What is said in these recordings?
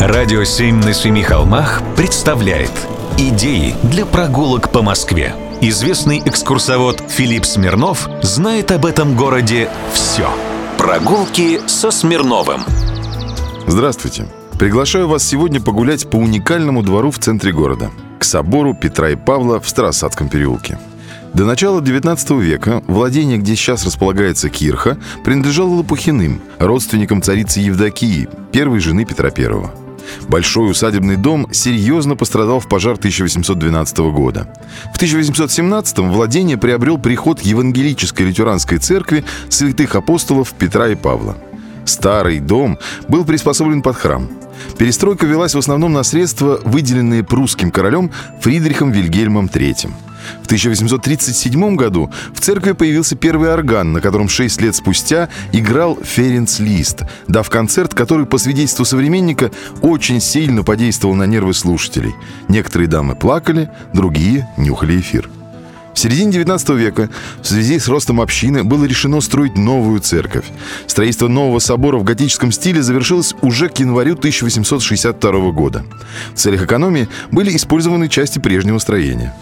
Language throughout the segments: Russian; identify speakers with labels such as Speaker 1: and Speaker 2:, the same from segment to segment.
Speaker 1: Радио «Семь на семи холмах» представляет Идеи для прогулок по Москве. Известный экскурсовод Филипп Смирнов знает об этом городе все. Прогулки со Смирновым.
Speaker 2: Здравствуйте. Приглашаю вас сегодня погулять по уникальному двору в центре города, к собору Петра и Павла в Старосадском переулке. До начала XIX века владение, где сейчас располагается Кирха, принадлежало Лопухиным, родственникам царицы Евдокии, первой жены Петра I. Большой усадебный дом серьезно пострадал в пожар 1812 года. В 1817 владение приобрел приход Евангелической лютеранской церкви святых апостолов Петра и Павла. Старый дом был приспособлен под храм. Перестройка велась в основном на средства, выделенные прусским королем Фридрихом Вильгельмом III. В 1837 году в церкви появился первый орган, на котором шесть лет спустя играл Ференц Лист, дав концерт, который, по свидетельству современника, очень сильно подействовал на нервы слушателей. Некоторые дамы плакали, другие нюхали эфир. В середине 19 века в связи с ростом общины было решено строить новую церковь. Строительство нового собора в готическом стиле завершилось уже к январю 1862 года. В целях экономии были использованы части прежнего строения.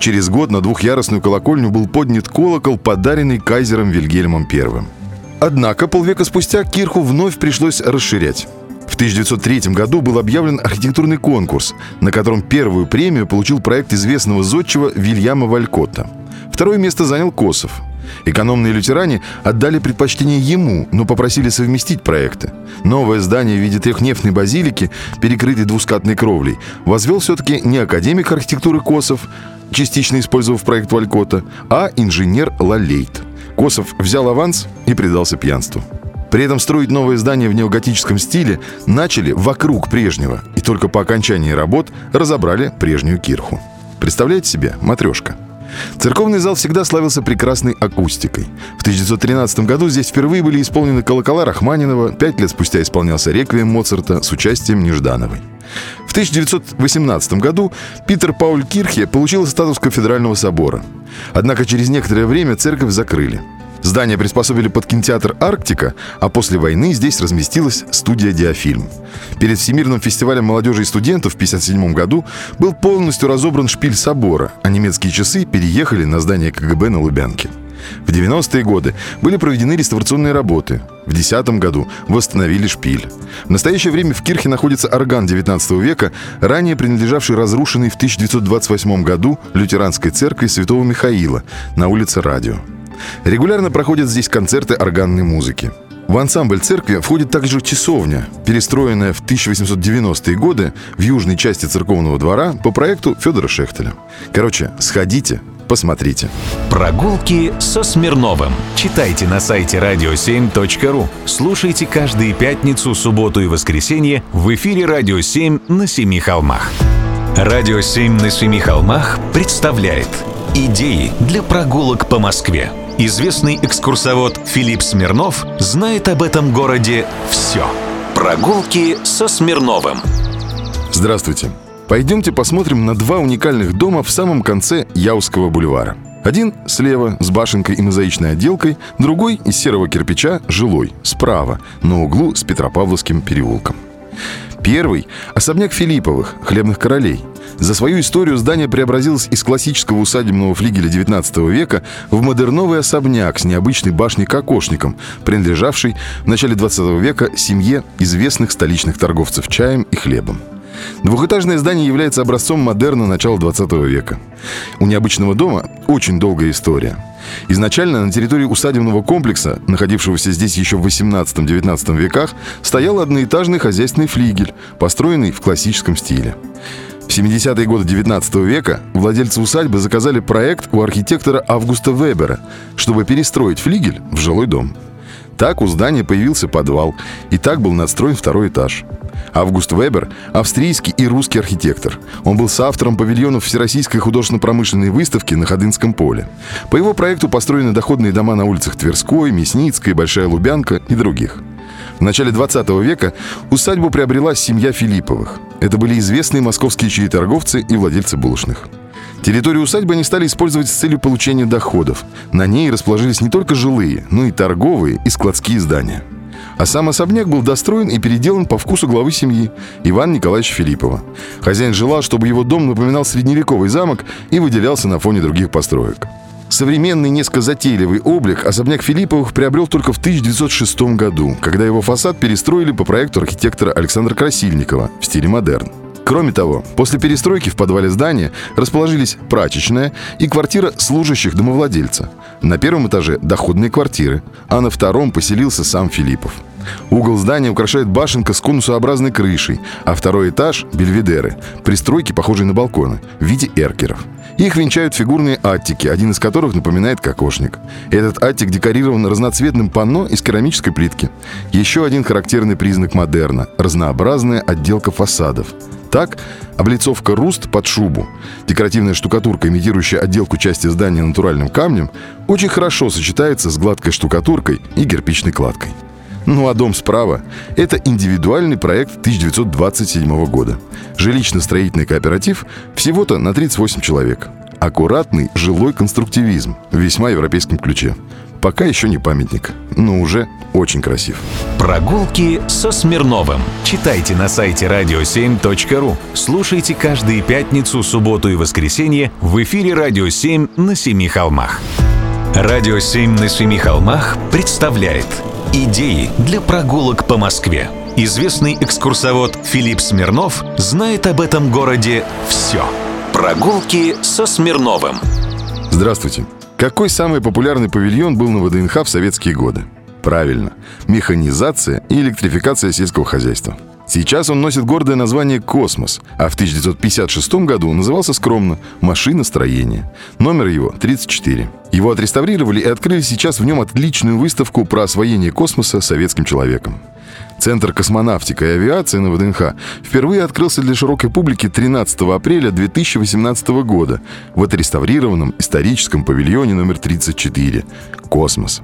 Speaker 2: Через год на двухъярусную колокольню был поднят колокол, подаренный кайзером Вильгельмом I. Однако полвека спустя кирху вновь пришлось расширять. В 1903 году был объявлен архитектурный конкурс, на котором первую премию получил проект известного зодчего Вильяма Валькотта. Второе место занял Косов. Экономные лютеране отдали предпочтение ему, но попросили совместить проекты. Новое здание в виде трехнефтной базилики, перекрытой двускатной кровлей, возвел все-таки не академик архитектуры Косов, частично использовав проект Валькота, а инженер Лалейт. Косов взял аванс и предался пьянству. При этом строить новое здание в неоготическом стиле начали вокруг прежнего, и только по окончании работ разобрали прежнюю кирху. Представляете себе, матрешка – Церковный зал всегда славился прекрасной акустикой. В 1913 году здесь впервые были исполнены колокола Рахманинова, пять лет спустя исполнялся реквием Моцарта с участием Неждановой. В 1918 году Питер Пауль Кирхе получил статус кафедрального собора. Однако через некоторое время церковь закрыли. Здание приспособили под кинотеатр «Арктика», а после войны здесь разместилась студия «Диафильм». Перед Всемирным фестивалем молодежи и студентов в 1957 году был полностью разобран шпиль собора, а немецкие часы переехали на здание КГБ на Лубянке. В 90-е годы были проведены реставрационные работы. В 2010 году восстановили шпиль. В настоящее время в Кирхе находится орган 19 века, ранее принадлежавший разрушенной в 1928 году лютеранской церкви Святого Михаила на улице Радио. Регулярно проходят здесь концерты органной музыки. В ансамбль церкви входит также часовня, перестроенная в 1890-е годы в южной части церковного двора по проекту Федора Шехтеля. Короче, сходите, посмотрите.
Speaker 1: Прогулки со Смирновым. Читайте на сайте radio7.ru. Слушайте каждые пятницу, субботу и воскресенье в эфире «Радио 7» на Семи холмах. «Радио 7» на Семи холмах представляет Идеи для прогулок по Москве. Известный экскурсовод Филипп Смирнов знает об этом городе все. Прогулки со Смирновым.
Speaker 2: Здравствуйте. Пойдемте посмотрим на два уникальных дома в самом конце Яузского бульвара. Один слева с башенкой и мозаичной отделкой, другой из серого кирпича, жилой, справа, на углу с Петропавловским переулком. Первый – особняк Филипповых, хлебных королей. За свою историю здание преобразилось из классического усадебного флигеля XIX века в модерновый особняк с необычной башней-кокошником, принадлежавший в начале XX века семье известных столичных торговцев чаем и хлебом. Двухэтажное здание является образцом модерна начала 20 века. У необычного дома очень долгая история. Изначально на территории усадебного комплекса, находившегося здесь еще в 18-19 веках, стоял одноэтажный хозяйственный флигель, построенный в классическом стиле. В 70-е годы 19 века владельцы усадьбы заказали проект у архитектора Августа Вебера, чтобы перестроить флигель в жилой дом. Так у здания появился подвал, и так был надстроен второй этаж. Август Вебер – австрийский и русский архитектор. Он был соавтором павильонов Всероссийской художественно-промышленной выставки на Ходынском поле. По его проекту построены доходные дома на улицах Тверской, Мясницкой, Большая Лубянка и других. В начале 20 века усадьбу приобрела семья Филипповых. Это были известные московские чаеторговцы и владельцы булочных. Территорию усадьбы они стали использовать с целью получения доходов. На ней расположились не только жилые, но и торговые и складские здания – А сам особняк был достроен и переделан по вкусу главы семьи Ивана Николаевича Филиппова. Хозяин желал, чтобы его дом напоминал средневековый замок и выделялся на фоне других построек. Современный, несколько затейливый облик особняк Филипповых приобрел только в 1906 году, когда его фасад перестроили по проекту архитектора Александра Красильникова в стиле модерн. Кроме того, после перестройки в подвале здания расположились прачечная и квартира служащих домовладельца. На первом этаже доходные квартиры, а на втором поселился сам Филиппов. Угол здания украшает башенка с конусообразной крышей, а второй этаж — бельведеры, пристройки, похожие на балконы, в виде эркеров. Их венчают фигурные аттики, один из которых напоминает кокошник. Этот аттик декорирован разноцветным панно из керамической плитки. Еще один характерный признак модерна – разнообразная отделка фасадов. Так, облицовка руст под шубу, декоративная штукатурка, имитирующая отделку части здания натуральным камнем, очень хорошо сочетается с гладкой штукатуркой и кирпичной кладкой. Ну а дом справа – это индивидуальный проект 1927 года. Жилищно-строительный кооператив всего-то на 38 человек. Аккуратный жилой конструктивизм в весьма европейском ключе. Пока еще не памятник, но уже очень красив.
Speaker 1: Прогулки со Смирновым. Читайте на сайте radio7.ru. Слушайте каждые пятницу, субботу и воскресенье в эфире «Радио 7» на Семи холмах. «Радио 7» на Семи холмах представляет Идеи для прогулок по Москве. Известный экскурсовод Филипп Смирнов знает об этом городе все. Прогулки со Смирновым.
Speaker 2: Здравствуйте. Какой самый популярный павильон был на ВДНХ в советские годы? Правильно. Механизация и электрификация сельского хозяйства. Сейчас он носит гордое название «Космос», а в 1956 году назывался скромно «Машиностроение». Номер его 34. Его отреставрировали и открыли сейчас в нем отличную выставку про освоение космоса советским человеком. Центр космонавтика и авиации на ВДНХ впервые открылся для широкой публики 13 апреля 2018 года в отреставрированном историческом павильоне номер 34 «Космос».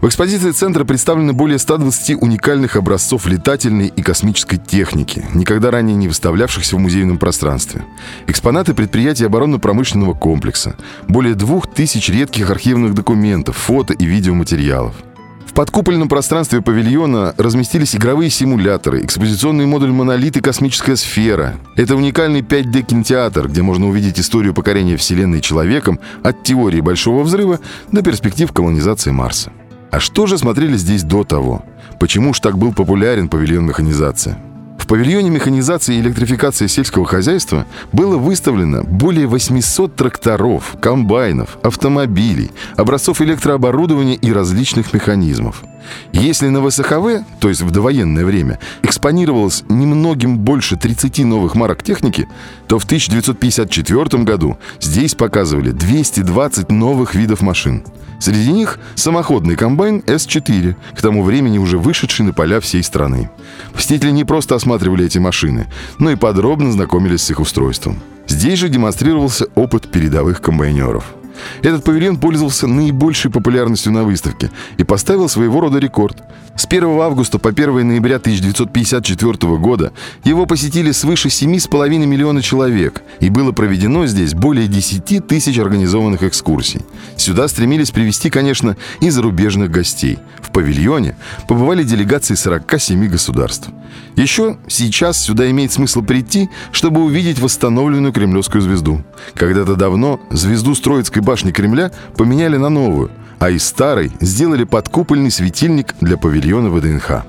Speaker 2: В экспозиции центра представлены более 120 уникальных образцов летательной и космической техники, никогда ранее не выставлявшихся в музейном пространстве. Экспонаты предприятий оборонно-промышленного комплекса, более двух тысяч редких архивных документов, фото и видеоматериалов. В подкупольном пространстве павильона разместились игровые симуляторы, экспозиционный модуль «Монолит» и «Космическая сфера». Это уникальный 5D-кинотеатр, где можно увидеть историю покорения Вселенной человеком от теории Большого Взрыва до перспектив колонизации Марса. А что же смотрели здесь до того? Почему ж так был популярен павильон механизации? В павильоне механизации и электрификации сельского хозяйства было выставлено более 800 тракторов, комбайнов, автомобилей, образцов электрооборудования и различных механизмов. Если на ВСХВ, то есть в довоенное время, экспонировалось немногим больше 30 новых марок техники, то в 1954 году здесь показывали 220 новых видов машин – Среди них самоходный комбайн С-4, к тому времени уже вышедший на поля всей страны. Посетители не просто осматривали эти машины, но и подробно знакомились с их устройством. Здесь же демонстрировался опыт передовых комбайнеров – этот павильон пользовался наибольшей популярностью на выставке и поставил своего рода рекорд. С 1 августа по 1 ноября 1954 года его посетили свыше 7,5 миллиона человек, и было проведено здесь более 10 тысяч организованных экскурсий. Сюда стремились привести, конечно, и зарубежных гостей. В павильоне побывали делегации 47 государств. Еще сейчас сюда имеет смысл прийти, чтобы увидеть восстановленную кремлевскую звезду. Когда-то давно звезду с Троицкой башни Кремля поменяли на новую, а из старой сделали подкупольный светильник для павильона ВДНХ.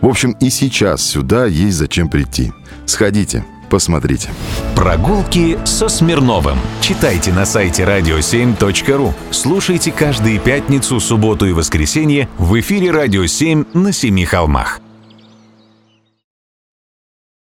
Speaker 2: В общем, и сейчас сюда есть зачем прийти. Сходите, посмотрите.
Speaker 1: Прогулки со Смирновым. Читайте на сайте radio7.ru. Слушайте каждые пятницу, субботу и воскресенье в эфире «Радио 7» на Семи холмах.